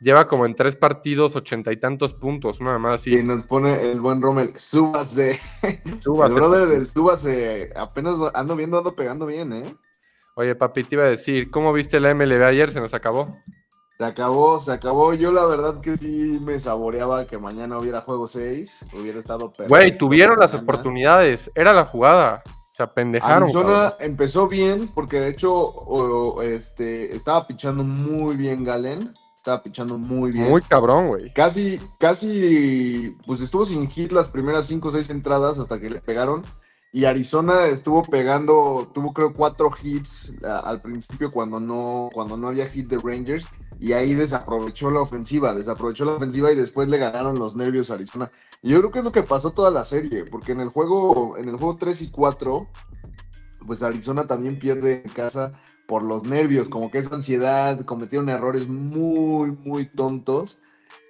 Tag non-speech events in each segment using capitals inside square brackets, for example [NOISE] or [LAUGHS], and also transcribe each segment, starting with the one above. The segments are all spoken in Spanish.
Lleva como en tres partidos ochenta y tantos puntos, nada más así. Y nos pone el buen Rommel, súbase. Súbase, [LAUGHS] el brother papi. del súbase, apenas ando viendo, ando pegando bien, ¿eh? Oye, papi, te iba a decir, ¿cómo viste la MLB ayer? Se nos acabó. Se acabó, se acabó. Yo la verdad que sí me saboreaba que mañana hubiera juego 6. Hubiera estado perfecto. Güey, tuvieron las oportunidades. Era la jugada. Se apendejaron. Arizona cabrón. empezó bien porque de hecho este, estaba pichando muy bien Galen. Estaba pichando muy bien. Muy cabrón, güey. Casi, casi, pues estuvo sin hit las primeras 5 o 6 entradas hasta que le pegaron. Y Arizona estuvo pegando, tuvo creo cuatro hits a- al principio cuando no, cuando no había hit de Rangers. Y ahí desaprovechó la ofensiva, desaprovechó la ofensiva y después le ganaron los nervios a Arizona. Y yo creo que es lo que pasó toda la serie, porque en el juego, en el juego 3 y 4, pues Arizona también pierde en casa por los nervios, como que esa ansiedad, cometieron errores muy, muy tontos.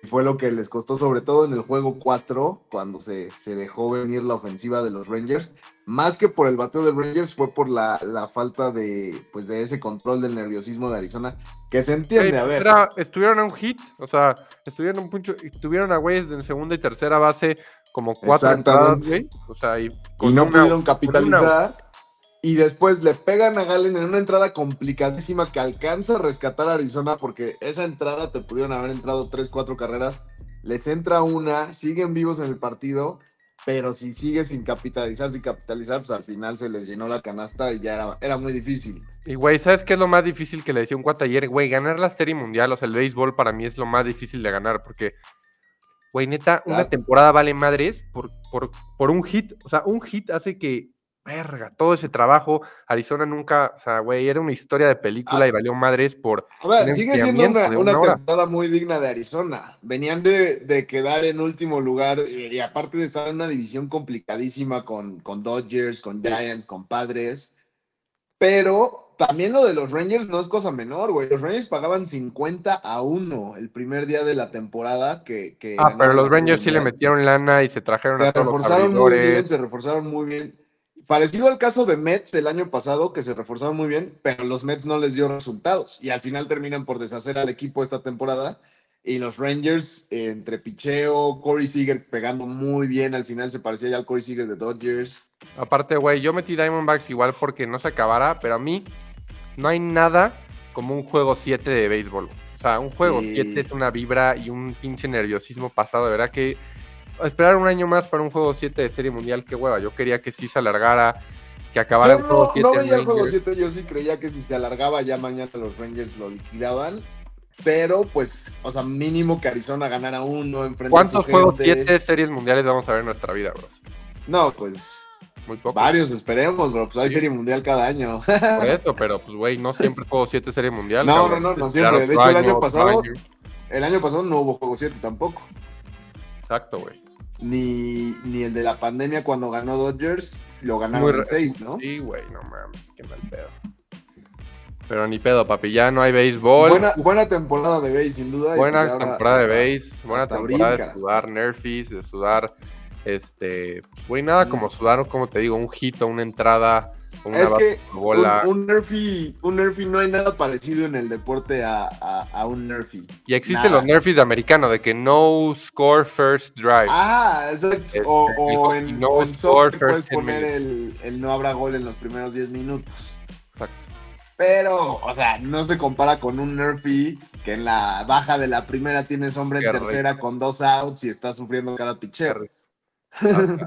Y fue lo que les costó, sobre todo en el juego 4, cuando se, se dejó venir la ofensiva de los Rangers. Más que por el bateo de Rangers, fue por la, la falta de, pues, de ese control del nerviosismo de Arizona, que se entiende, a ver. era- estuvieron a un hit, o sea, estuvieron un punto, estuvieron a güeyes en segunda y tercera base como cuatro entradas, güey. O sea, y, y no una- pudieron capitalizar. Y después le pegan a Galen en una entrada complicadísima que alcanza a rescatar a Arizona porque esa entrada te pudieron haber entrado 3, 4 carreras. Les entra una, siguen vivos en el partido, pero si sigue sin capitalizar, sin capitalizar, pues al final se les llenó la canasta y ya era, era muy difícil. Y, güey, ¿sabes qué es lo más difícil que le decía un cuate ayer? Güey, ganar la serie mundial, o sea, el béisbol para mí es lo más difícil de ganar, porque, güey, neta, una Claro. temporada vale madres por, por, por un hit. O sea, un hit hace que, verga, todo ese trabajo, Arizona nunca, o sea, güey, era una historia de película Ah. y valió madres por... A ver, sigue siendo una, temporada muy digna de Arizona. Venían de, de quedar en último lugar y, y aparte de estar en una división complicadísima con, con Dodgers, con Giants, con Padres. Pero también lo de los Rangers no es cosa menor, güey. Los Rangers pagaban 50 a 1 el primer día de la temporada que... que Ah, pero los Rangers sí le metieron lana y se trajeron Se a todos los reforzaron muy bien, se reforzaron muy bien. Parecido al caso de Mets el año pasado, que se reforzaron muy bien, pero los Mets no les dio resultados. Y al final terminan por deshacer al equipo esta temporada. Y los Rangers, eh, entre picheo, Corey Seager pegando muy bien, al final se parecía ya al Corey Seager de Dodgers. Aparte, güey, yo metí Diamondbacks igual porque no se acabara, pero a mí no hay nada como un juego 7 de béisbol. O sea, un juego Sí. 7 es una vibra y un pinche nerviosismo pasado. De verdad que esperar un año más para un juego 7 de Serie Mundial, qué hueva. Yo quería que sí se alargara, que acabara Yo el juego no, 7. no veía el juego Rangers. 7, yo sí creía que si se alargaba ya mañana los Rangers lo liquidaban. Pero pues, o sea, mínimo que Arizona ganara uno enfrente ¿Cuántos de juegos gente. 7 series mundiales vamos a ver en nuestra vida, bro? No, pues Muy poco. varios esperemos, bro. Pues hay serie mundial cada año. Por [LAUGHS] eso, pero pues, güey, no siempre juego 7 serie mundial. No, cabrón. no, no, no siempre. De hecho, el año pasado- año. El año pasado no hubo juego 7 tampoco. Exacto, güey. Ni, ni el de la pandemia cuando ganó Dodgers, lo ganaron en 6, ¿no? Sí, güey, no mames, qué mal pedo. Pero ni pedo, papi, ya no hay béisbol. Buena, buena temporada de base, sin duda. Buena pues ahora temporada de base, buena temporada brinca. de sudar nerfies, de sudar, este, pues, güey, nada como sudar, como te digo, un hito, una entrada, una Es que bola. un, un Nerfy, un Nerfy no hay nada parecido en el deporte a, a, a un Nerfy. y existen los nerfies de americano, de que no score first drive. Ah, exacto. Este, o, o en, no en score soccer puedes first 10 poner el, el no habrá gol en los primeros 10 minutos. Exacto. Pero, o sea, no se compara con un Nerfy que en la baja de la primera tienes hombre en tercera con dos outs y está sufriendo cada pitcher.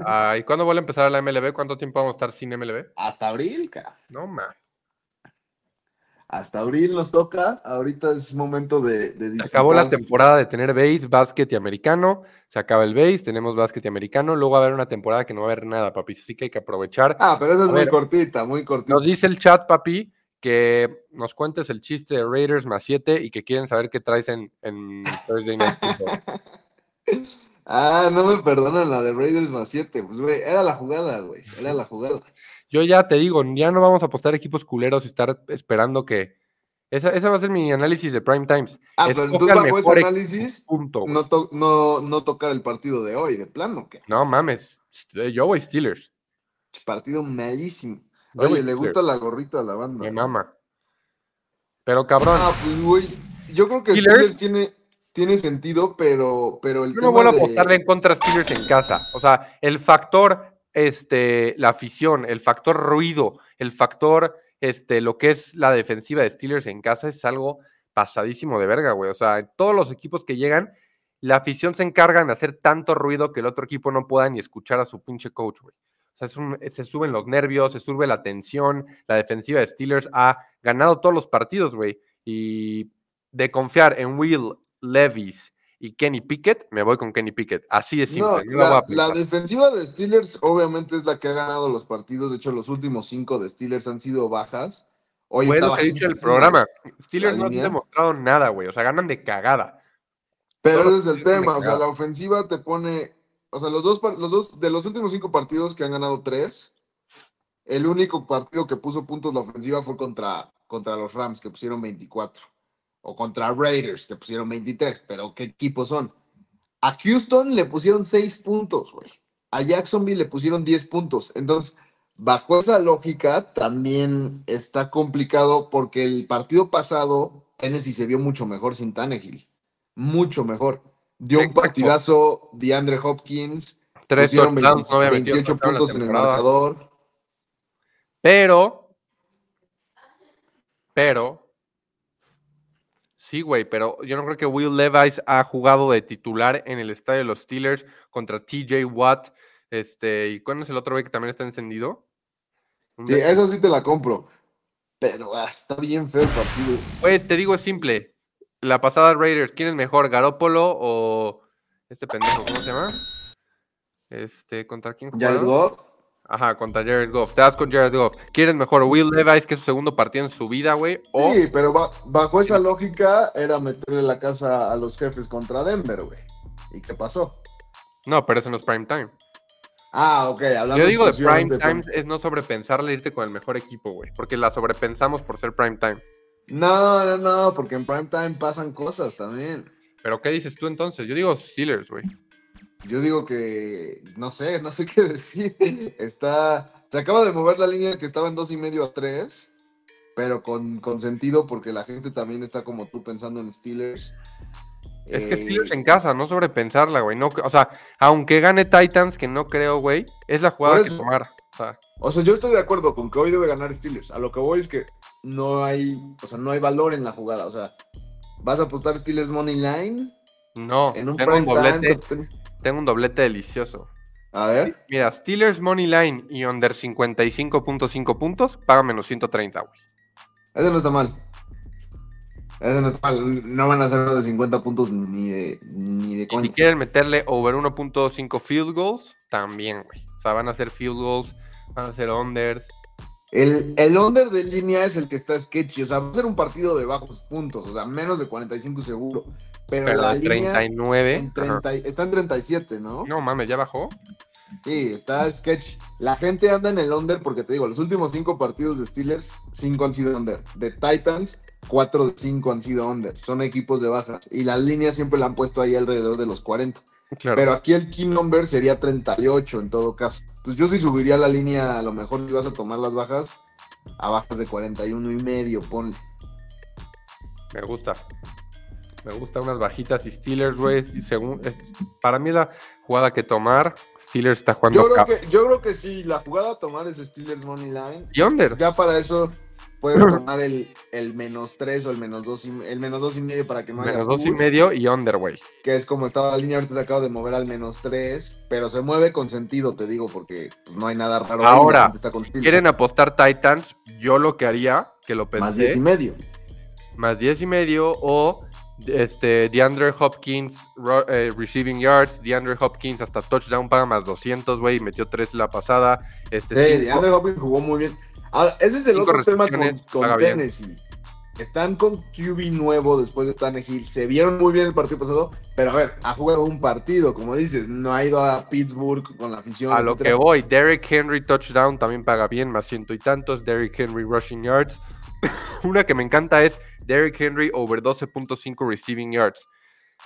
Ah, ¿Y cuándo vuelve a empezar la MLB? ¿Cuánto tiempo vamos a estar sin MLB? Hasta abril, cara. No, ma. Hasta abril nos toca. Ahorita es momento de, de Se acabó la temporada de tener base, básquet y americano. Se acaba el base, tenemos básquet y americano. Luego va a haber una temporada que no va a haber nada, papi. Así que hay que aprovechar. Ah, pero esa es A muy ver. cortita, muy cortita. Nos dice el chat, papi, que nos cuentes el chiste de Raiders más 7 y que quieren saber qué traes en, en Thursday Night Football. [LAUGHS] Ah, no me perdonan la de Raiders más 7. Pues, güey, era la jugada, güey. Era la jugada. Yo ya te digo, ya no vamos a apostar equipos culeros y estar esperando que. Esa, esa va a ser mi análisis de Prime Times. Ah, pero entonces bajo ese análisis, punto, no, to- no, no tocar el partido de hoy, de plano, que No mames. Yo voy Steelers. partido malísimo. Yo Oye, le gusta la gorrita a la banda. Me mama. Pero cabrón, Ah, pues, güey, yo creo que Steelers. Steelers tiene, tiene sentido, pero, pero el yo no tema vuelvo a apostarle en contra a Steelers en casa. O sea, el factor, este, la afición, el factor ruido, el factor, este, lo que es la defensiva de Steelers en casa es algo pasadísimo de verga, güey. O sea, todos los equipos que llegan, la afición se encarga de hacer tanto ruido que el otro equipo no pueda ni escuchar a su pinche coach, güey. O sea, es un- se suben los nervios, se sube la tensión. La defensiva de Steelers ha ganado todos los partidos, güey. Y de confiar en Will Levis y Kenny Pickett, me voy con Kenny Pickett. Así de simple. No, la defensiva de Steelers obviamente es la que ha ganado los partidos. De hecho, los últimos cinco de Steelers han sido bajas. Hoy está he dicho el programa. Steelers no han demostrado nada, güey. O sea, ganan de cagada. Pero Todos ese es el tema. O sea, la ofensiva te pone. O sea, los dos, los dos, de los últimos cinco partidos que han ganado tres, el único partido que puso puntos la ofensiva fue contra, contra los Rams, que pusieron 24. O contra Raiders, que pusieron 23. Pero ¿qué equipos son? A Houston le pusieron 6 puntos, güey. A Jacksonville le pusieron 10 puntos. Entonces, bajo esa lógica, también está complicado porque el partido pasado, Tennessee se vio mucho mejor sin Tannehill. Mucho mejor. Dio un partidazo DeAndre Hopkins. Tres pusieron touchdowns, no había metido 28 touchdown la puntos en el marcador. Pero. Pero. Sí, güey, pero yo no creo que Will Levis ha jugado de titular en el estadio de los Steelers contra TJ Watt. Este, ¿y cuál es el otro güey que también está encendido? Sí, de- eso sí te la compro. Pero ah, está bien feo el partido. Pues te digo, es simple. La pasada Raiders, ¿quién es mejor? ¿Garópolo o este pendejo? ¿Cómo se llama? Este, ¿contra quién jugaron? Ajá, contra Jared Goff. Te das con Jared Goff. ¿Quién es mejor? ¿Will Levis, que es su segundo partido en su vida, güey? O Sí, pero ba- bajo esa lógica era meterle la casa a los jefes contra Denver, güey. ¿Y qué pasó? No, pero eso no es prime time. Ah, ok, hablando Yo digo de prime time es no sobrepensarle irte con el mejor equipo, güey. Porque la sobrepensamos por ser prime time. No, no, no, porque en prime time pasan cosas también. Pero ¿qué dices tú entonces? Yo digo Steelers, güey. Yo digo que, no sé, no sé [LAUGHS] qué decir. Está, se acaba de mover la línea que estaba en dos y medio a tres, pero con, con sentido porque la gente también está como tú pensando en Steelers. Es que Eh, Steelers en casa, no sobrepensarla, güey. No, o sea, aunque gane Titans, que no creo, güey, es la jugada Por que eso. tomar. O sea, O sea, yo estoy de acuerdo con que hoy debe ganar Steelers. A lo que voy es que no hay, o sea, no hay valor en la jugada. O sea, vas a apostar Steelers Money Line no, en un tengo un prime doblete. Tengo un doblete delicioso. A ver, Mira, Steelers Money Line y under 55.5 puntos, paga menos 130, güey. ese no está mal. Ese no está mal. No van a ser unos de 50 puntos ni de, ni de coña. si quieren meterle over 1.5 field goals, también, güey. O sea, van a hacer field goals, van a hacer unders. El, el under de línea es el que está sketchy. O sea, va a ser un partido de bajos puntos. O sea, menos de 45 seguro. Pero, Pero la de línea 39. en ajá. 30 está en 37, ¿no? No mames, ya bajó. Sí, está sketch. La gente anda en el under porque te digo, los últimos cinco partidos de Steelers, cinco han sido under. De Titans, cuatro de cinco han sido under. Son equipos de bajas. Y la línea siempre la han puesto ahí alrededor de los 40. Claro. Pero aquí el key number sería 38 en todo caso. Entonces yo sí subiría la línea, a lo mejor si vas a tomar las bajas, a bajas de 41 y medio, ponle. Me gusta. Me gusta unas bajitas y Steelers, güey. y según, para mí la jugada que tomar, Steelers está jugando Yo creo, que, yo creo que sí, la jugada a tomar es Steelers Money Line. Y under. Ya para eso puedes [CLEARS THROAT] tomar el, el menos 3 o el menos 2 y, el menos dos y medio para que no haya Menos dos y push, medio y under, güey. que es como estaba la línea, ahorita se acaba de mover al menos 3, pero se mueve con sentido, te digo, porque pues, no hay nada raro. Ahora, está estilo. Quieren apostar Titans, yo lo que haría, que lo más 10 y pensé, medio. más 10 y medio o este DeAndre Hopkins ro- eh, receiving yards, DeAndre Hopkins hasta touchdown paga más 200, güey, metió 3 la pasada, este Sí, cinco- DeAndre Hopkins jugó muy bien. Ahora, ese es el otro tema con, bien. Tennessee. están con QB nuevo después de Tannehill. Se vieron muy bien el partido pasado, pero a ver, ha jugado un partido, como dices, no ha ido a Pittsburgh con la afición. A lo que voy, Derrick Henry touchdown también paga bien, más ciento y tantos. Derrick Henry rushing yards. [COUGHS] Una que me encanta es Derrick Henry over 12.5 receiving yards.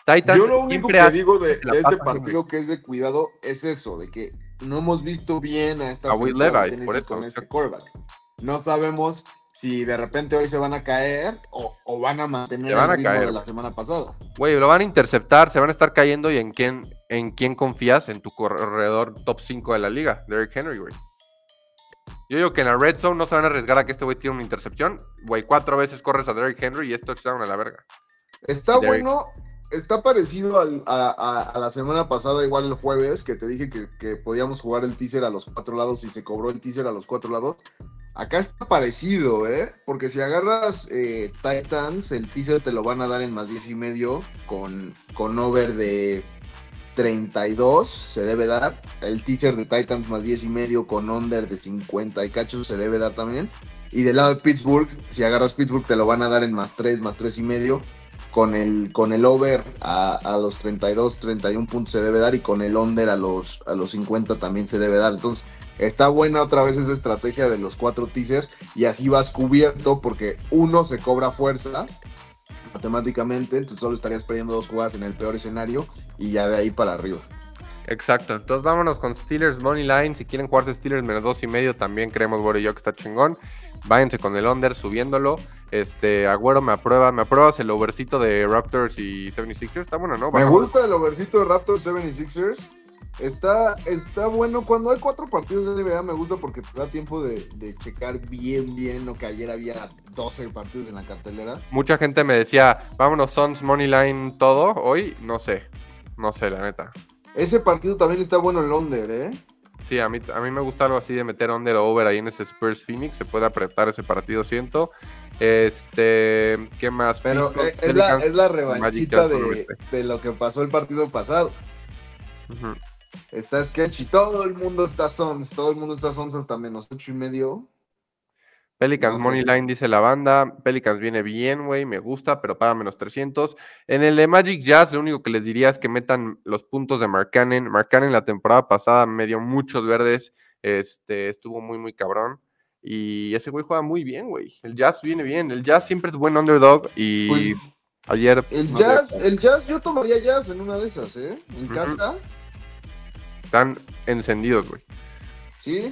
Titans Yo lo único que digo de, de este partido que es de cuidado es eso, de que no hemos visto bien a esta A Tennessee por eso, con este quarterback. No sabemos si de repente hoy se van a caer o, o van a mantener van el a ritmo caer. de la semana pasada. Güey, lo van a interceptar, se van a estar cayendo y en quién, en quién confías en tu corredor top 5 de la liga, Derrick Henry, güey. Yo digo que en la red zone no se van a arriesgar a que este güey tire una intercepción. Güey, cuatro veces corres a Derrick Henry y esto touchdown a la verga. Está bueno, está parecido al- a, a- a la semana pasada, igual el jueves, que te dije que, que podíamos jugar el teaser a los cuatro lados y se cobró el teaser a los cuatro lados. Acá está parecido, ¿eh? Porque si agarras eh, Titans, el teaser te lo van a dar en más 10 y medio con, con over de 32, se debe dar. El teaser de Titans más 10 y medio con under de 50 y cachos se debe dar también. Y del lado de Pittsburgh, si agarras Pittsburgh, te lo van a dar en más 3, más 3 y medio. Con el, con el over a, a los 32, 31 puntos se debe dar. Y con el under a los, a los 50 también se debe dar. Entonces, está buena otra vez esa estrategia de los cuatro teasers. Y así vas cubierto porque uno se cobra fuerza matemáticamente. Entonces, solo estarías perdiendo dos jugadas en el peor escenario. Y ya de ahí para arriba. Exacto, entonces vámonos con Steelers Money Line. Si quieren jugarse Steelers menos dos y medio, también creemos Güero y yo que está chingón. Váyanse con el under subiéndolo. Este, Agüero me aprueba, me apruebas el overcito de Raptors y 76ers. Está bueno, ¿no? Me gusta el overcito de Raptors 76ers. Está, está bueno. Cuando hay cuatro partidos de NBA me gusta porque te da tiempo de, de checar bien, bien. No que ayer había 12 partidos en la cartelera. Mucha gente me decía, vámonos Suns Money Line todo. Hoy, no sé. No sé, la neta. Ese partido también está bueno el under, ¿eh? Sí, a mí, a mí me gusta algo así de meter under o over ahí en ese Spurs Phoenix. Se puede apretar ese partido, siento. Este, ¿qué más? Pero es, la, es la revanchita de, de lo que pasó el partido pasado. Está sketchy. Todo el mundo está Sons. Todo el mundo está Sons hasta menos ocho y medio. Pelicans No sé. Money Line dice la banda. Pelicans viene bien, güey, me gusta, pero paga menos 300. En el de Magic Jazz, lo único que les diría es que metan los puntos de Markkanen. Markkanen la temporada pasada me dio muchos verdes. Este, estuvo muy, muy cabrón. Y ese güey juega muy bien, güey. El Jazz viene bien. El Jazz siempre es buen underdog. Y Pues, ayer. El no jazz, el jazz, yo tomaría jazz en una de esas, ¿eh? En casa, Están encendidos, güey. sí.